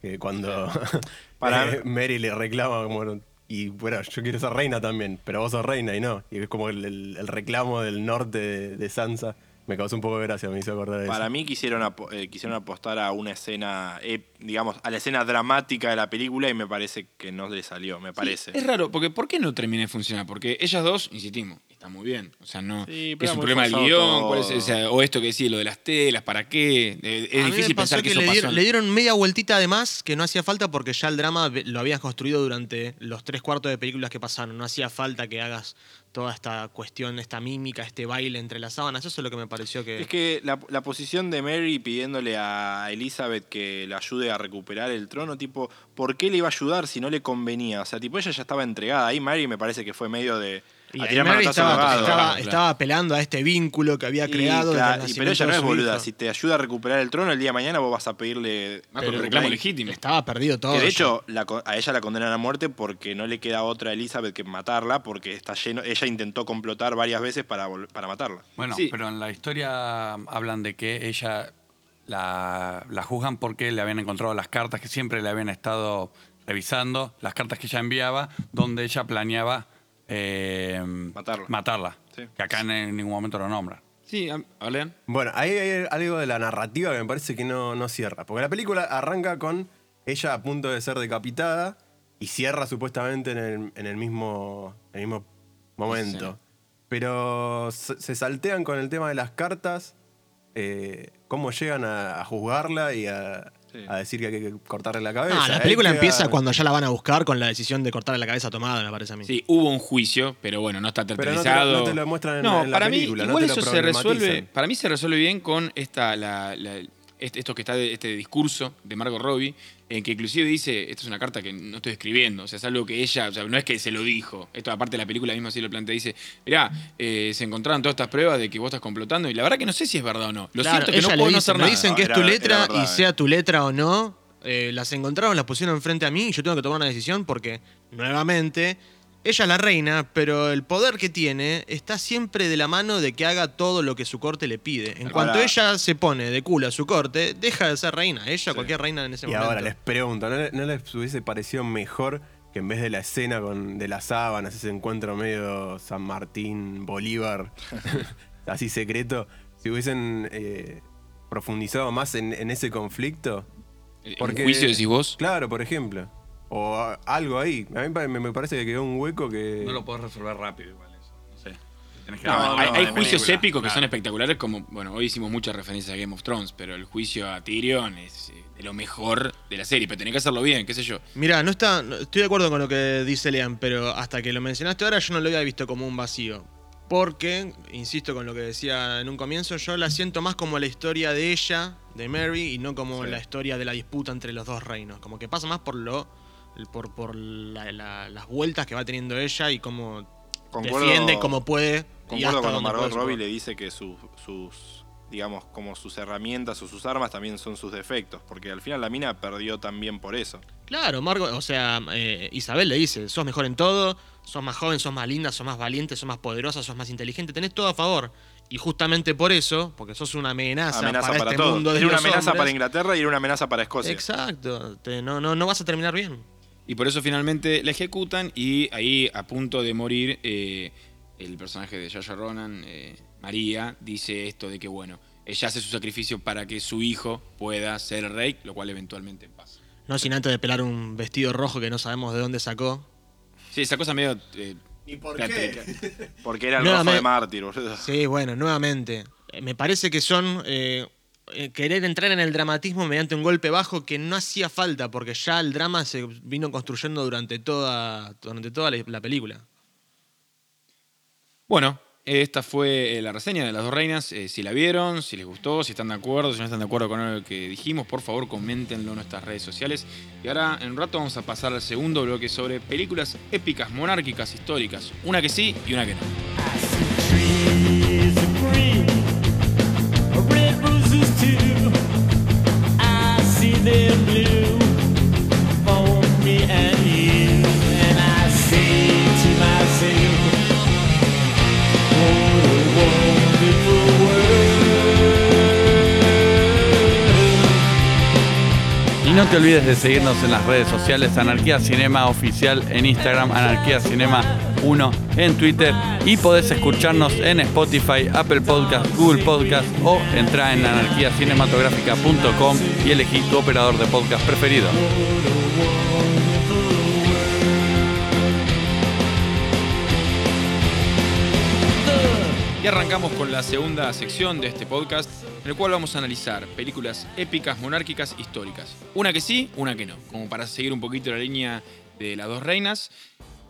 que cuando <laughs>
Para-
Mary le reclama como, y bueno, yo quiero ser reina también, pero vos sos reina y no. Y es como el, el- reclamo del norte de Sansa. Me causó un poco de gracia, me hizo acordar de
Para
eso.
mí quisieron, eh, quisieron apostar a una escena, eh, digamos, a la escena dramática de la película y me parece que no le salió, me parece.
Es raro, porque ¿por qué no termina de funcionar? Porque ellas dos, insistimos, están muy bien. O sea, no.
Sí,
¿qué
pero
es un problema del guion?
todo.
¿Cuál es, o, sea, o esto que decís, lo de las telas, ¿para qué? Eh, Es
A mí me
difícil
pasó
pensar que, eso
le,
pasó.
dieron, le dieron media vueltita además que no hacía falta porque ya el drama lo habías construido durante los tres cuartos de películas que pasaron. No hacía falta que hagas toda esta cuestión, esta mímica, este baile entre las sábanas. Eso es lo que me pareció que...
Es que la, la posición de Mary pidiéndole a Elizabeth que la ayude a recuperar el trono, tipo, ¿por qué le iba a ayudar si no le convenía? O sea, tipo, ella ya estaba entregada. Ahí Mary me parece que fue medio de.
Y Mary estaba, estaba-
claro.
estaba apelando a este vínculo que había creado. desde
claro,
el
y- pero ella no es boluda.
hijo.
Si te ayuda a recuperar el trono, el día de mañana vos vas a pedirle.
Pero-
reclamo
Rey.
legítimo.
Estaba perdido todo.
Que de hecho, la a ella la condenan a muerte porque no le queda otra a Elizabeth que matarla, porque está lleno. Ella intentó complotar varias veces para, para matarla.
Bueno,
Sí.
pero en la historia hablan de que ella la, la juzgan porque le habían encontrado las cartas que siempre le habían estado revisando, las cartas que ella enviaba, donde ella planeaba eh,
Matarla.
matarla.
Sí.
Que acá en, en ningún momento lo nombran.
Sí, a- a ver, Lean.
Bueno, ahí hay algo de la narrativa que me parece que no, no cierra. Porque la película arranca con ella a punto de ser decapitada y cierra supuestamente en el, en el mismo, en el mismo momento. Pero se, se saltean con el tema de las cartas, eh, cómo llegan a, a juzgarla y a,
Sí.
a decir que hay que cortarle la cabeza.
No, la película
queda-
empieza cuando ya la van a buscar con la decisión de cortarle la cabeza tomada, me parece a mí.
Sí, hubo un juicio, pero bueno, no está
Pero no te, lo, no te lo muestran en,
No,
en la
para
película.
mí, igual eso se resuelve. Para mí se resuelve bien con esta, la- la- este- esto que está de este discurso de Margot Robbie, en que inclusive dice, esto es una carta que no estoy escribiendo, o sea, es algo que ella, o sea, no es que se lo dijo, esto aparte de la película misma sí lo plantea, dice, mirá, eh, se encontraron todas estas pruebas de que vos estás complotando y la verdad que no sé si es verdad o no. Lo
Claro,
cierto es que no puedo no
dice,
hacer
me
nada.
dicen que es
Era-
tu letra
verdad,
y
eh.
sea tu letra o no, eh, las encontraron, las pusieron enfrente a mí y yo tengo que tomar una decisión porque, nuevamente, ella es la reina, pero el poder que tiene está siempre de la mano de que haga todo lo que su corte le pide. En
Ahora-
cuanto ella se pone de culo a su corte, deja de ser reina. Ella, cualquier reina en ese
Y
momento.
ahora les pregunto, ¿no, le- no les hubiese parecido mejor que en vez de la escena con, de las sábanas, ese encuentro medio San Martín, Bolívar, <laughs> así secreto, si hubiesen eh, profundizado más en, en ese conflicto?
¿En
Porque-
juicio decís vos?
Claro, por ejemplo. O algo ahí. A mí me, me parece que quedó un hueco que...
No lo podés resolver rápido igual eso. No sé. Tenés que
No,
ver la
hay,
hora
hay
de
juicios
película.
épicos que
Claro.
son espectaculares, como, bueno, hoy hicimos muchas referencias a Game of Thrones, pero el juicio a Tyrion es eh, de lo mejor de la serie, pero tenés que hacerlo bien, qué sé yo.
Mira, no está. no- estoy de acuerdo con lo que dice Lean, pero hasta que lo mencionaste ahora yo no lo había visto como un vacío. Porque, insisto con lo que decía en un comienzo, yo la siento más como la historia de ella, de Mary, y no como
Sí.
la historia de la disputa entre los dos reinos. Como que pasa más por lo. Por, por la- la- las vueltas que va teniendo ella y cómo
Concuerdo-
defiende como puede.
Concuerdo cuando Margot Robbie le dice que sus, sus, digamos, como sus herramientas o sus armas también son sus defectos, porque al final la mina perdió también por eso.
Claro, Margot, o sea, eh, Isabel le dice, sos mejor en todo, sos más joven, sos más linda, sos más valiente, sos más poderosa, sos más inteligente, tenés todo a favor. Y justamente por eso, porque sos una amenaza,
amenaza
para,
para,
este
todo.
mundo de
Era una amenaza para. Inglaterra y era una amenaza para Escocia.
Exacto, te- no, no, no vas a terminar bien.
Y por eso finalmente la ejecutan y ahí a punto de morir eh, el personaje de Yaya Ronan, eh, María, dice esto de que bueno, ella hace su sacrificio para que su hijo pueda ser rey, lo cual eventualmente pasa.
No sin antes de pelar un vestido rojo que no sabemos de dónde sacó.
Sí, esa cosa medio... eh,
¿Y por
teátrica. <laughs>
Porque era el rojo de mártir, boludo.
Sí, bueno, nuevamente. eh, Me parece que son querer entrar en el dramatismo mediante un golpe bajo que no hacía falta, porque ya el drama se vino construyendo durante toda, durante toda la- la película.
Bueno, esta fue eh, la reseña de las dos reinas. Eh, si la vieron, si les gustó, si están de acuerdo, si no están de acuerdo con lo que dijimos, por favor coméntenlo en nuestras redes sociales. Y ahora en un rato vamos a pasar al segundo bloque sobre películas épicas, monárquicas, históricas. Una que sí y una que no.
I
Y no te olvides de seguirnos en las redes sociales, Anarquía Cinema Oficial en Instagram, Anarquía Cinema 1 en Twitter y podés escucharnos en Spotify, Apple Podcast, Google Podcast o entra en anarquiacinematográfica.com y elegí tu operador de podcast preferido.
Y arrancamos con la segunda sección de este podcast, en el cual vamos a analizar películas épicas, monárquicas, históricas. Una que sí, una que no, como para seguir un poquito la línea de las dos reinas.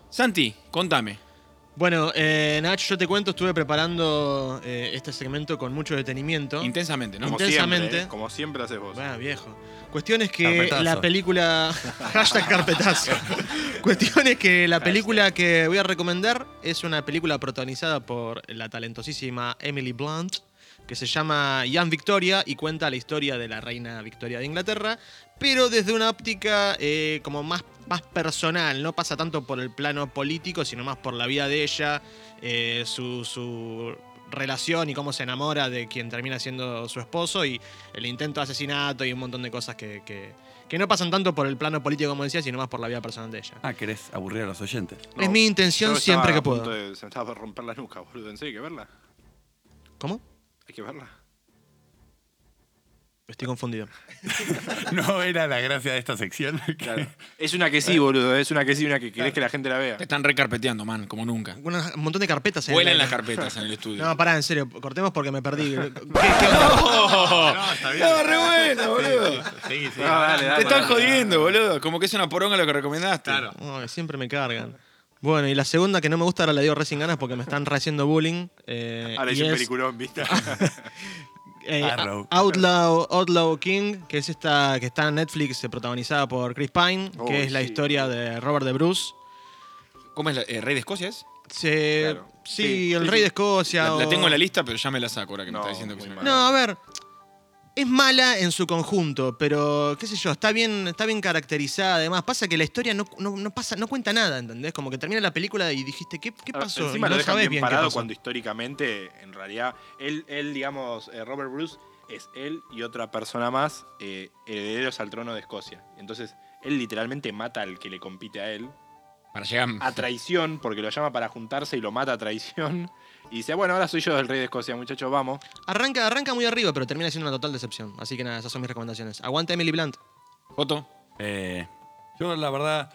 Santi, contame.
Bueno, eh, Nach, yo te cuento, estuve preparando eh, este segmento con mucho detenimiento.
Intensamente, ¿no?
Como
Intensamente.
siempre, ¿eh? como siempre haces vos.
Bueno, viejo. Cuestión es que
Carpetazo.
la película. <laughs> Hashtag carpetazo. Cuestión es que la película que voy a recomendar es una película protagonizada por la talentosísima Emily Blunt, que se llama Young Victoria y cuenta la historia de la reina Victoria de Inglaterra, pero desde una óptica eh, como más, más personal. No pasa tanto por el plano político, sino más por la vida de ella, eh, su. su relación y cómo se enamora de quien termina siendo su esposo y el intento de asesinato y un montón de cosas que, que- que no pasan tanto por el plano político, como decía, sino más por la vida personal de ella.
Ah, ¿querés aburrir a los oyentes?
es mi intención siempre que puedo.
de- se me estaba por romper la nuca, boludo. ¿En serio hay que verla?
¿Cómo?
Hay que verla.
Estoy confundido. <laughs>
No era la gracia de esta sección.
Claro. Es una que sí, boludo. Es una que sí, una que querés que la gente la vea.
Te están recarpeteando, man, como nunca.
Una- un montón de carpetas en
Vuelan
el-
las carpetas en el estudio.
No, pará, en serio, cortemos porque me perdí. <laughs> ¿Qué, qué onda?
Estaba re bueno, boludo.
Sí, sí.
No, dale, dale,
Te están
dale.
jodiendo, boludo. Como que es una poronga lo que recomendaste.
Ay, siempre me cargan. Bueno, y la segunda que no me gusta ahora la digo re sin ganas porque me están re haciendo bullying. eh,
Ahora
y
hice un
es-
peliculón, ¿viste? <laughs>
eh,
Arrow.
Outlaw, Outlaw King, que es esta que está en Netflix, eh, protagonizada por Chris Pine,
Oh,
que es la
sí.
historia de Robert de Bruce.
¿Cómo es la, eh, Rey de Escocia? es?
Se-
Claro.
Sí,
Sí,
el
sí,
rey
sí.
de Escocia.
La, tengo en la lista, pero ya me la saco ahora que me
No,
está diciendo que se me
mal.
No, a ver. Es mala en su conjunto, pero qué sé yo, está bien, está bien caracterizada. Además, pasa que la historia no, no- no pasa, no cuenta nada, ¿entendés? Como que termina la película y dijiste, ¿qué, qué pasó?
Encima
Y
lo
no
dejan
sabés
bien, parado cuando históricamente, en realidad, él, él digamos, eh, Robert Bruce es él y otra persona más eh, herederos al trono de Escocia. Entonces, él literalmente mata al que le compite a él
Para llegar.
a traición, porque lo llama para juntarse y lo mata a traición. Y dice, bueno, ahora soy yo el rey de Escocia, muchachos, vamos.
Arranca, arranca muy arriba, pero termina siendo una total decepción. Así que nada, esas son mis recomendaciones. Aguanta Emily Blunt.
Foto.
Eh, yo, la verdad,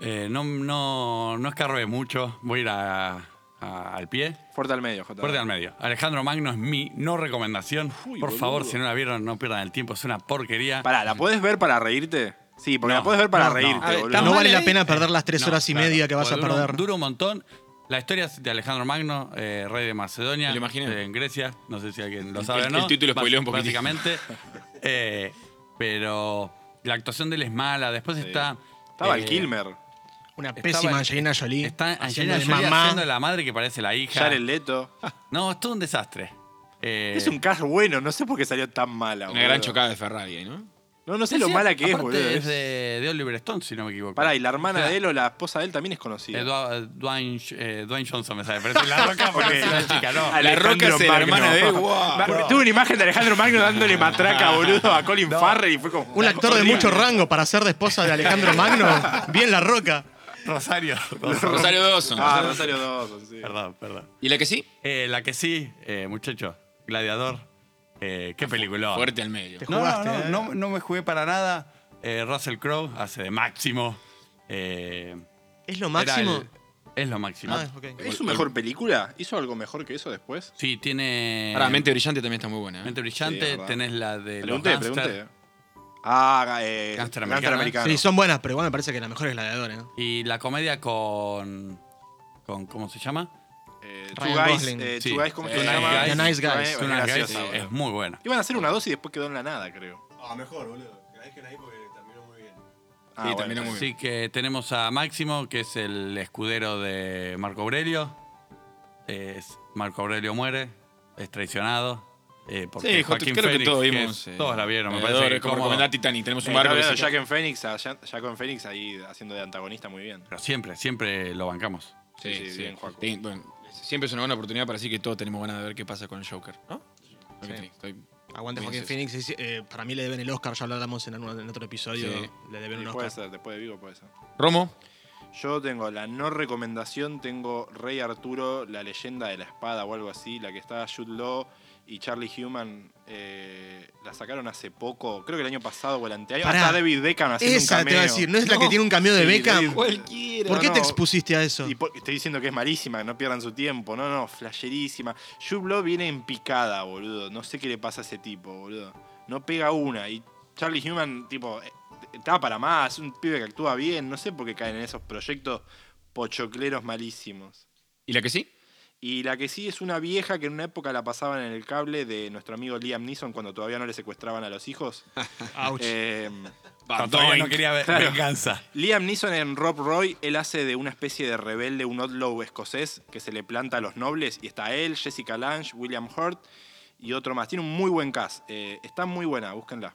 eh, no, no, no escarbe mucho. Voy a ir a- a- al pie.
Fuerte al medio, J.
Fuerte al medio. Alejandro Magno es mi no recomendación.
Uy,
Por
boludo.
favor, si no la vieron, no pierdan el tiempo. Es una porquería.
Pará, ¿la puedes ver para reírte? Sí, porque
No,
la puedes ver para
no, no.
reírte,
A ver,
boludo.
No
mal
vale la
ahí.
pena perder las tres
No,
horas y
claro,
media que vas a
porque dura-
perder.
Dura un montón. La historia es de Alejandro Magno, eh, rey de Macedonia,
Me lo imaginé.
eh, en Grecia. No sé si alguien lo
El-
sabe o no.
el título spoileó un poquitito.
Básicamente. <laughs> Eh, pero la actuación de él es mala. Después está...
Estaba
eh,
el Kilmer,
Una pésima
el-
Angelina Jolie.
Está
haciendo
Angelina Jolie
mamá.
haciendo de la madre que parece la hija.
Jared Leto. <laughs>
No, es todo un desastre. Eh,
Es un cast bueno, no sé por qué salió tan mala,
Una
boludo.
gran chocada de Ferrari, ¿no?
No, no sé
sí,
lo
sí,
mala que es, boludo.
Es de, de Oliver Stone, si no me equivoco.
Pará, y la hermana de él o la esposa de él también es conocida.
Eh, Dwa- Dwayne, eh, Dwayne Johnson me sale. Pero es la roca <laughs> porque es una chica, no.
La Roca es la hermana de él, <laughs> wow.
Tuve una imagen de Alejandro Magno dándole matraca, boludo, a Colin Farrell y fue como...
Un actor de mucho rango para ser de esposa de Alejandro Magno. <laughs> Bien la roca.
Rosario.
Rosario Dawson.
Ah, Rosario Dawson, sí.
Perdón, perdón.
¿Y la que sí?
Eh, la que sí, eh, muchacho, Gladiador. Eh, qué película.
Fuerte al medio.
Te
No,
jugaste,
no,
¿eh?
no, no, no me jugué para nada. Eh, Russell Crowe hace de máximo. Eh,
¿Es lo máximo?
el- es lo máximo.
Ah.
¿Es su mejor película? ¿Hizo algo mejor que eso después?
Sí, tiene.
Ahora, Mente Brillante también está muy buena. ¿eh?
Mente
Sí,
brillante.
verdad.
tenés la de.
Pregunté,
los
pregunté. Ah, eh,
Gangster
Gangster
americano.
americano.
Sí, son buenas, pero igual me parece que la mejor es Gladiador, ¿eh?
Y la comedia con. con ¿Cómo se llama?
Eh,
Ryan
Two Guys,
Gosling.
eh,
Sí.
Two Guys, ¿cómo
Two
se
Nice
llama?
Guys.
The Nice Guys.
Es
Two Nice Guys es muy buena.
Iban a hacer una dos y después quedó en la nada, creo.
Ah, mejor, boludo. Que la dejen ahí porque terminó muy bien.
Ah,
Sí,
bueno,
terminó muy
Así que tenemos a Máximo, que es el escudero de Marco Aurelio. Es- Marco Aurelio muere, es traicionado. eh, porque
Sí,
Joaquín
creo que
Fénix,
todos
que
vimos.
es-
eh,
todos la vieron, me parece.
es como recomendar Titanic. Tenemos un
Eh,
barco.
claro,
que
Jack en Phoenix, a Jack Jack en Phoenix ahí haciendo de antagonista muy bien.
Pero siempre, siempre lo bancamos.
Sí,
Sí,
sí.
bien.
Sí, bueno, siempre es una buena oportunidad para decir que todos tenemos ganas de ver qué pasa con el Joker, ¿no? Estoy-
Aguante Joaquín Phoenix. es- eh, para mí le deben el Oscar, ya lo hablamos en, otro episodio.
Sí.
Le deben
Sí,
un
puede
Oscar.
ser, después de Vigo puede ser.
Romo,
Yo tengo la no recomendación, tengo Rey Arturo, la leyenda de la espada o algo así, la que está Jude Law y Charlie Human, eh, la sacaron hace poco, creo que el año pasado o el anteaño.
Pará.
Está David Beckham haciendo
Esa
un
te
cameo.
iba a decir, ¿no es la que tiene un cameo de
Sí,
Beckham?
David-
cualquiera.
¿Por qué
No,
te expusiste a eso?
Y por- estoy diciendo que es malísima, que no pierdan su tiempo. No, no, flasherísima. Jude Law viene en picada, boludo. No sé qué le pasa a ese tipo, boludo. No pega una. Y Charlie Human, tipo, eh, está para más. Un pibe que actúa bien. No sé por qué caen en esos proyectos pochocleros malísimos.
¿Y la que sí?
Y la que sí es una vieja que en una época la pasaban en el cable de nuestro amigo Liam Neeson cuando todavía no le secuestraban a los hijos. <laughs>
Ouch.
Eh,
todavía no quería ver
Claro.
venganza.
Liam Neeson en Rob Roy, él hace de una especie de rebelde, un outlaw escocés que se le planta a los nobles. Y está él, Jessica Lange, William Hurt y otro más. Tiene un muy buen cast. Eh, está muy buena, búsquenla.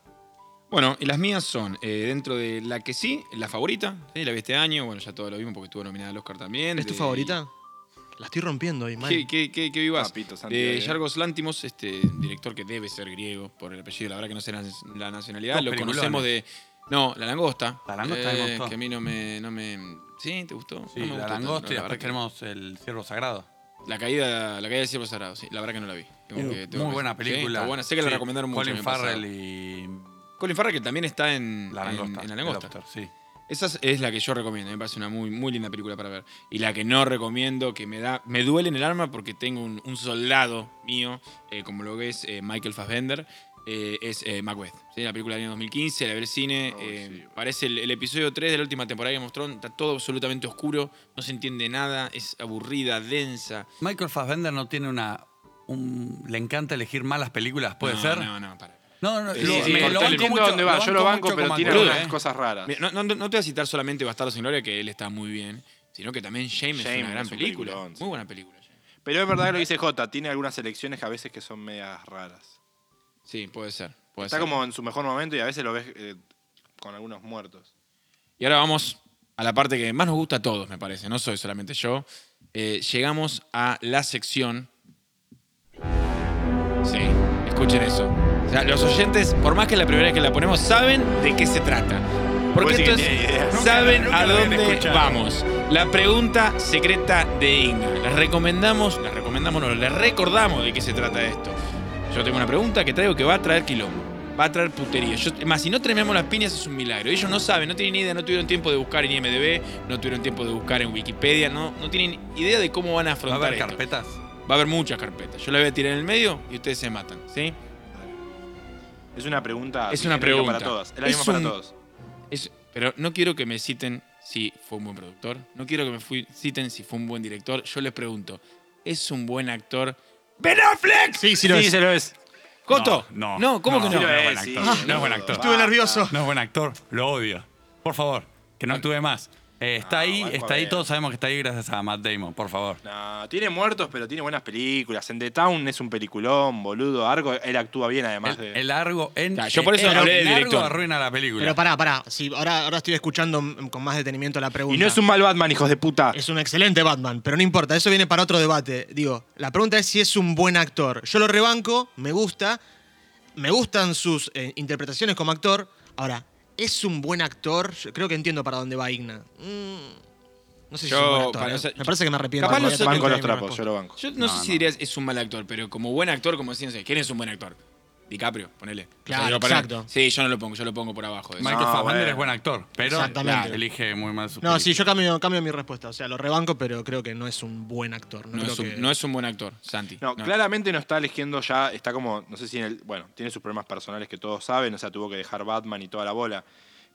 Bueno, y las mías son, eh, dentro de la que sí, la favorita, ¿sí? la vi este año, bueno, ya todo lo vimos porque estuvo nominada al Oscar también.
¿Es tu favorita? La estoy rompiendo hoy, man.
¿Qué, qué, qué, qué vivas?
Papito,
de
eh.
Yargos Lántimos, este director que debe ser griego por el apellido, la verdad que no sé la, la nacionalidad, lo
peliculones.
conocemos de... No, La Langosta.
La Langosta me
eh,
gustó.
Que a mí no me... No me ¿Sí? ¿Te gustó?
Sí,
No me
la
gustó tanto,
langosta y
la
después
verdad que-
tenemos el ciervo sagrado.
La caída, la caída del cielo sagrado, sí. La verdad que no la vi. Tengo que- tengo
Muy
que-
buena
sí,
película.
está buena. Sé que la
Sí,
recomendaron mucho.
Colin
el año pasado.
Farrell y
Colin Farrell que también está en
la
en-
langosta.
En, la
el
langosta.
Doctor, sí.
Esa es- la que yo recomiendo. Me parece una muy, muy linda película para ver. Y la que no recomiendo, que me da, me duele en el alma porque tengo un, un soldado mío, eh, como lo que es eh, Michael Fassbender, eh, es Macbeth. ¿sí? La película del año 2015, la al cine.
Oh, sí.
Parece el, el episodio 3 de la última temporada de of Thrones. Está todo absolutamente oscuro, no se entiende nada, es aburrida, densa.
Michael Fassbender no tiene una un- le encanta elegir malas películas, ¿puede
no,
ser?
No, no, para.
No, no,
Sí,
lo-
sí,
me-
con
lo
todo
banco
entiendo
mucho-
dónde va. Yo lo banco, pero tiene algunas
¿eh?
cosas raras.
Mira, no, no- no te voy a citar solamente Bastardos sin Gloria, que él está muy bien, sino que también Shame, es
Shame
una gran
es un
película. Muy buena película.
Pero es verdad que lo dice J, tiene algunas elecciones que a veces que son medias raras.
Sí, puede ser. Puede
Está
ser.
como en su mejor momento y a veces lo ves eh, con algunos muertos.
Y ahora vamos a la parte que más nos gusta a todos, me parece. No soy solamente yo. Eh, llegamos a la sección. Sí, escuchen eso. Sea, los oyentes, por más que la primera vez que la ponemos, saben de qué se trata. Porque
idea.
saben
Nunca
a dónde vamos. La pregunta secreta de Igna. Les recomendamos, les recomendamos, no, les recordamos de qué se trata esto. Yo tengo una pregunta que traigo que va a traer quilombo. Va a traer putería. Yo, es más, si no trememos las piñas es un milagro. Ellos no saben, no tienen ni idea, no tuvieron tiempo de buscar en IMDB, no tuvieron tiempo de buscar en Wikipedia, no, no tienen idea de cómo van a
¿Va a
afrontar
haber
esto.
carpetas?
Va a haber muchas carpetas. Yo la voy a tirar en el medio y ustedes se matan, ¿sí?
Es una pregunta.
Es una pregunta.
Para todas. Es la
Es
misma para todos.
Es- pero no quiero que me citen si fue un buen productor. No quiero que me fui- citen si fue un buen director. Yo les pregunto, ¿es un buen actor? ¡Ben Affleck!
Sí, sí lo es.
se lo es.
¿Coto?
No,
No, ¿cómo que no?
No,
Sí
es buen
sí.
actor.
Ah,
no es buen actor.
Estuve nervioso.
No es buen actor, lo odio. Por favor, que no actúe más. Eh, está
Ah,
ahí,
Banco
está ahí, todos sabemos que está ahí gracias a Matt Damon, por favor.
No, tiene muertos, pero tiene buenas películas. En The Town es un peliculón, boludo. Argo, él actúa bien además
El,
de.
el largo en.
Ya, yo por eso
el,
hablé del
largo
director.
arruina la película.
Pero pará, pará. Sí, ahora, ahora estoy escuchando mm, con más detenimiento la pregunta.
y no es un mal Batman, hijos de puta.
Es un excelente Batman, pero no importa, eso viene para otro debate. Digo, la pregunta es si es un buen actor. Yo lo rebanco, me gusta, me gustan sus eh, interpretaciones como actor. Ahora, ¿es un buen actor? Yo creo que entiendo para dónde va Igna. Mm, no sé si
Yo,
es un buen actor.
para-
eh. me parece que me arrepiento.
capaz
a
los
tener
Banco los trapos, yo lo banco.
Yo no,
No,
sé si
no.
dirías es un mal actor, pero como buen actor, como decían, ¿quién es un buen actor? DiCaprio, ponele.
Claro,
yo para-
exacto.
Sí, yo no lo pongo, yo lo pongo por abajo. de eso.
Michael
No,
Fassbender
bueno.
es buen actor, pero
Exactamente.
la- elige muy mal su
No, sí,
película.
yo cambio, cambio mi respuesta. O sea, lo rebanco, pero creo que no es un buen actor. No,
No,
creo
es un,
que-
no es un buen actor, Santi.
No,
No.
claramente no está eligiendo ya, está como, no sé si en el, bueno, tiene sus problemas personales que todos saben, o sea, tuvo que dejar Batman y toda la bola,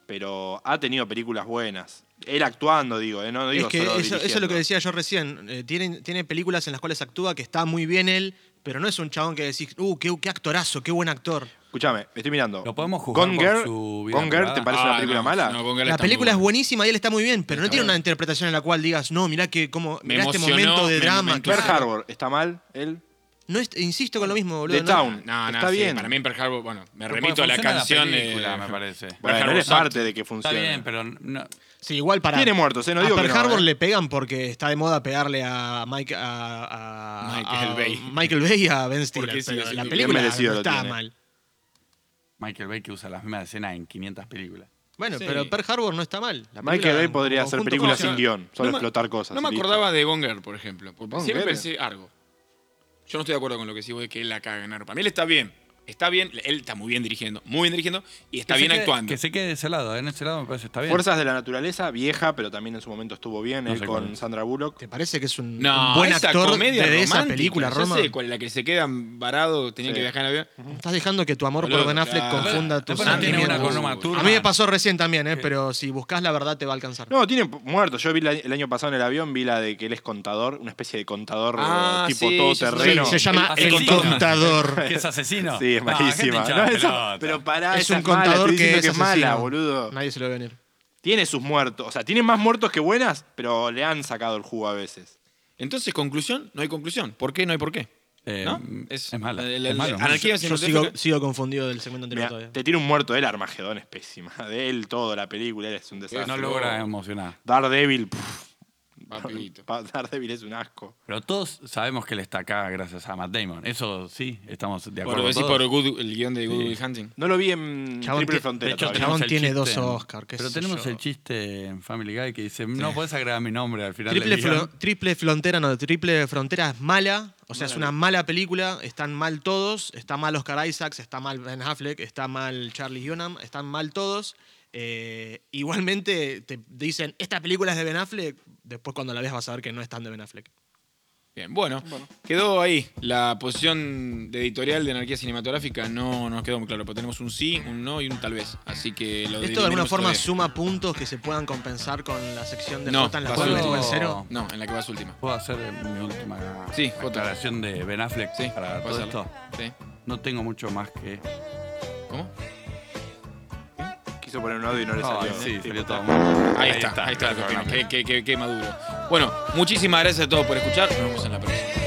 pero ha tenido películas buenas. Él actuando, digo, ¿eh? no, no
Es
digo
que
solo
eso, eso es lo
dirigiendo.
que decía yo recién. Eh, tiene, tiene películas en las cuales actúa que está muy bien él, pero no es un chabón que decís, uh, qué, qué actorazo, qué buen actor.
Escúchame, estoy mirando.
Lo podemos juzgar
Gone
por
Girl,
su vida
Gone Girl,
privada.
¿te parece
Ah,
una película
no,
mala?
no, Gone Girl
La
está
película
muy
es buenísima y él está muy bien, pero no tiene una interpretación en la cual digas, no, mirá que como
Me
mirá este
emocionó,
momento de
me-
drama.
me
claro.
Pearl Harbor, ¿está mal él?
No es- insisto con lo mismo, boludo.
The
no-
Town.
No, no,
Está
sí,
bien.
Para mí en Pearl Harbor, bueno, me
Pero
remito a la
funciona
canción.
película, me parece.
Pearl
Bueno,
Harbor
él es parte de que
Está
funcione.
bien, pero no,
Sí, igual para.
Tiene muertos, ¿eh? No
a
que
Pearl
no,
Harbor
¿eh?
le pegan porque está de moda pegarle a, Mike, a, a-
Michael
a-
Bay.
Michael Bay y a Ben Stiller.
Porque sigue
pero la película no está
tiene.
mal.
Michael Bay que usa las mismas escenas en 500 películas.
Bueno,
Sí.
pero Pearl Harbor no está mal. La
Michael Bay podría hacer películas sin guion, solo
No me-
explotar cosas.
No me
listo.
acordaba de Gonger, por ejemplo. Porque siempre pensé algo. Yo no estoy de acuerdo con lo que vos de que él la caga en. Para mí él está bien. Está bien, él está muy bien dirigiendo, muy bien dirigiendo y está
Que
bien
quede-
actuando.
Que se quede de ese lado, en ese lado me parece está bien.
Fuerzas de la naturaleza, vieja, pero también en su momento estuvo bien,
No
él
sé cuál
con. Sandra Bullock.
¿Te parece que es un,
No,
un buen actor
comedia
de, esa película, Roma?
sé, con la que se quedan varados, tenían
Sí.
que viajar en avión.
Estás dejando que tu amor por Ben Affleck
claro.
confunda tus
no
sentimientos. A mí me pasó recién también, ¿eh? pero si buscas la verdad te va a alcanzar.
No, tiene muertos. Yo vi la- el año pasado en el avión, vi la de que él es contador, una especie de contador
Ah,
tipo
sí,
todo
sí, sí,
terreno.
Sí, se llama
El.
Contador.
¿Que es asesino?
Sí, es malísima.
hinchada
No,
de
esa-
pelota.
pero pará,
es
esa
un
mala,
contador
estoy
que
diciendo
es,
que es mala,
asesino.
boludo.
Nadie se lo ve venir.
Tiene sus muertos. O sea, tiene más muertos que buenas, pero le han sacado el jugo a veces.
Entonces, conclusión, no hay conclusión. ¿Por qué? No hay por qué.
Eh,
¿No?
Es, mala.
el-
es
el-
malo,
anarquía
Yo
cinematográfica-
sigo, sigo confundido del segmento anterior
Mirá,
todavía.
te tira un muerto de él, Armagedón es pésima. De él todo, la película, él es un desastre.
No logra emocionar.
Daredevil, pff, <laughs>
Papito.
pa- Daredevil es un asco.
Pero todos sabemos que él está acá gracias a Matt Damon. Eso sí, estamos de
Por,
acuerdo.
decís
todos.
por Good- el guion de Good Will Hunting.
No lo vi en
Chabón,
Triple Frontera
De hecho.
Chabón tiene dos
en-
Oscar, qué
Pero tenemos
yo.
el chiste en Family Guy que dice, no puedes agregar mi nombre al final
Triple,
del
triple Frontera, no, Triple Frontera es mala. O sea, es una mala película. Están mal todos. Está mal Oscar Isaacs, está mal Ben Affleck, está mal Charlie Hunnam, están mal todos. Eh, igualmente te dicen, esta película es de Ben Affleck. Después cuando la veas vas a ver que no es tan de Ben Affleck.
Bien, bueno, quedó ahí la posición de editorial de anarquía cinematográfica. No nos quedó muy claro, pero tenemos un sí, un no y un tal vez. Así que lo
¿Esto de alguna forma suma puntos que se puedan compensar con la sección de
No,
nota en la
va
cual estuve en cero?
No, en la que vas última.
¿Puedo hacer mi última
Sí,
declaración de Ben Affleck
Sí,
para todo
hacerlo.
esto?
Sí.
No tengo mucho más que...
¿Cómo?
Quiso poner un audio y no le
Ay,
salió.
sí,
Tipo,
salió todo
está.
Ahí, está, ahí está. Qué, qué- qué- qué maduro. Bueno, muchísimas gracias a todos por escuchar. Nos vemos en la próxima.